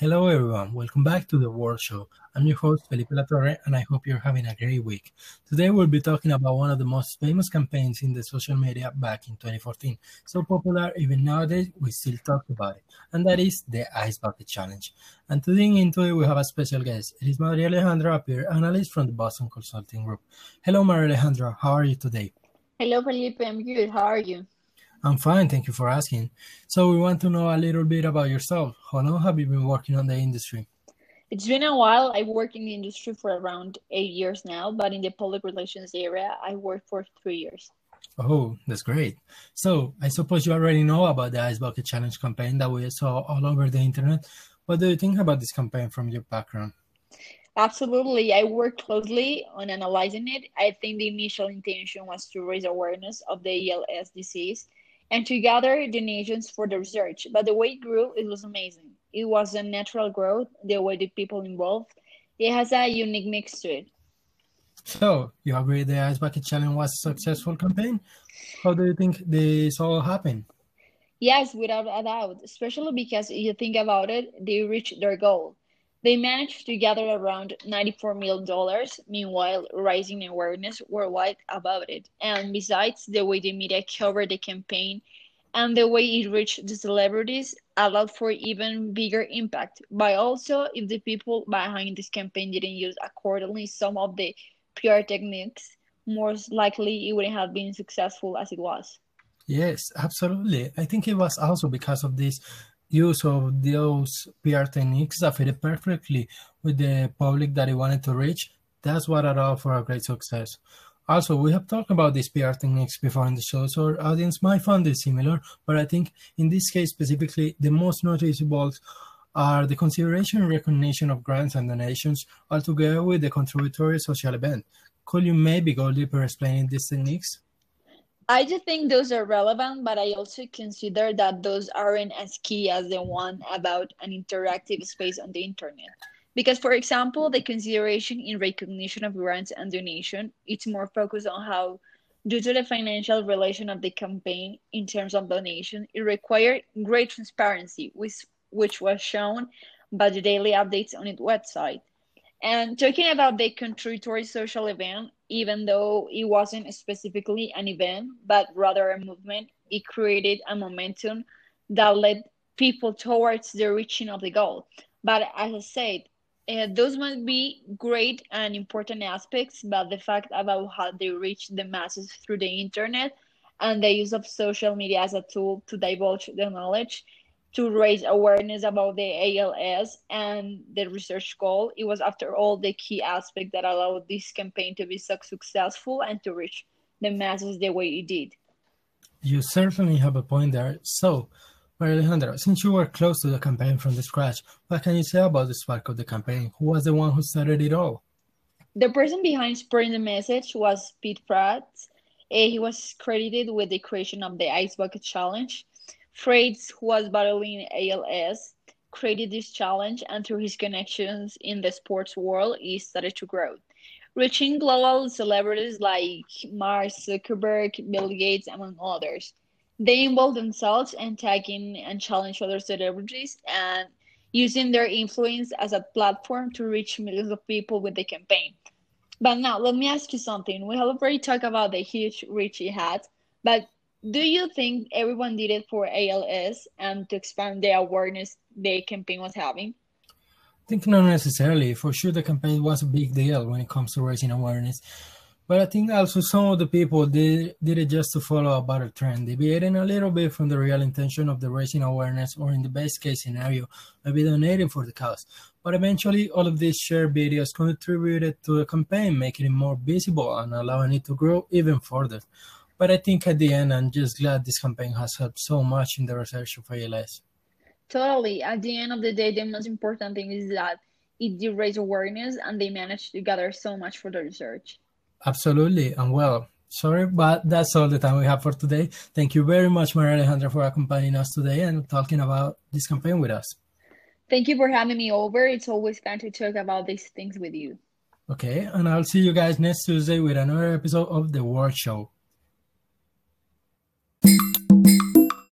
Hello, everyone. Welcome back to the World Show. I'm your host, Felipe Latorre, and I hope you're having a great week. Today, we'll be talking about one of the most famous campaigns in the social media back in 2014. So popular, even nowadays, we still talk about it, and that is the Ice Bucket Challenge. And to dig into it, we have a special guest. It is Maria Alejandra, a PR analyst from the Boston Consulting Group. Hello, Maria Alejandra. How are you today? Hello, Felipe. I'm good. How are you? I'm fine, thank you for asking. So we want to know a little bit about yourself. How long have you been working on the industry? It's been a while. I work in the industry for around eight years now, but in the public relations area, I worked for three years. Oh, that's great. So I suppose you already know about the Ice Bucket Challenge campaign that we saw all over the internet. What do you think about this campaign from your background? Absolutely. I worked closely on analyzing it. I think the initial intention was to raise awareness of the ALS disease and to gather donations for the research. But the way it grew, it was amazing. It was a natural growth, the way the people involved. It has a unique mix to it. So, you agree the Ice Bucket Challenge was a successful campaign? How do you think this all happened? Yes, without a doubt, especially because if you think about it, they reached their goal. They managed to gather around $94 million, meanwhile raising awareness worldwide about it. And besides, the way the media covered the campaign and the way it reached the celebrities allowed for even bigger impact. But also, if the people behind this campaign didn't use accordingly some of the PR techniques, most likely it wouldn't have been successful as it was. Yes, absolutely. I think it was also because of this use of those PR techniques that fitted perfectly with the public that he wanted to reach, that's what allowed for a great success. Also, we have talked about these PR techniques before in the show, so our audience might find it similar, but I think in this case specifically, the most noticeable are the consideration and recognition of grants and donations, altogether with the contributory social event. Could you maybe go deeper explaining these techniques? I just think those are relevant, but I also consider that those aren't as key as the one about an interactive space on the internet. Because, for example, the consideration in recognition of grants and donation, it's more focused on how, due to the financial relation of the campaign in terms of donation, it required great transparency, which, which was shown by the daily updates on its website. And talking about the contributory social event, even though it wasn't specifically an event, but rather a movement, it created a momentum that led people towards the reaching of the goal. But as I said, uh, those might be great and important aspects, but the fact about how they reach the masses through the internet and the use of social media as a tool to divulge the knowledge to raise awareness about the ALS and the research goal. It was, after all, the key aspect that allowed this campaign to be so successful and to reach the masses the way it did. You certainly have a point there. So, Maria Alejandra, since you were close to the campaign from the scratch, what can you say about the spark of the campaign? Who was the one who started it all? The person behind spreading the message was Pete Frates. Eh, he was credited with the creation of the Ice Bucket Challenge Frates, who was battling ALS, created this challenge, and through his connections in the sports world, he started to grow, reaching global celebrities like Mark Zuckerberg, Bill Gates, among others. They involved themselves in tagging and challenge other celebrities and using their influence as a platform to reach millions of people with the campaign. But now, let me ask you something. We have already talked about the huge reach he had, but do you think everyone did it for ALS and to expand the awareness the campaign was having? I think not necessarily. For sure, the campaign was a big deal when it comes to raising awareness. But I think also some of the people did, did it just to follow a better trend, deviating a little bit from the real intention of the raising awareness, or in the best case scenario, maybe donating for the cause. But eventually, all of these shared videos contributed to the campaign, making it more visible and allowing it to grow even further. But I think at the end, I'm just glad this campaign has helped so much in the research of ALS. Totally. At the end of the day, the most important thing is that it did raise awareness and they managed to gather so much for the research. Absolutely. And well, sorry, but that's all the time we have for today. Thank you very much, Maria Alejandra, for accompanying us today and talking about this campaign with us. Thank you for having me over. It's always fun to talk about these things with you. Okay, and I'll see you guys next Tuesday with another episode of The World Show.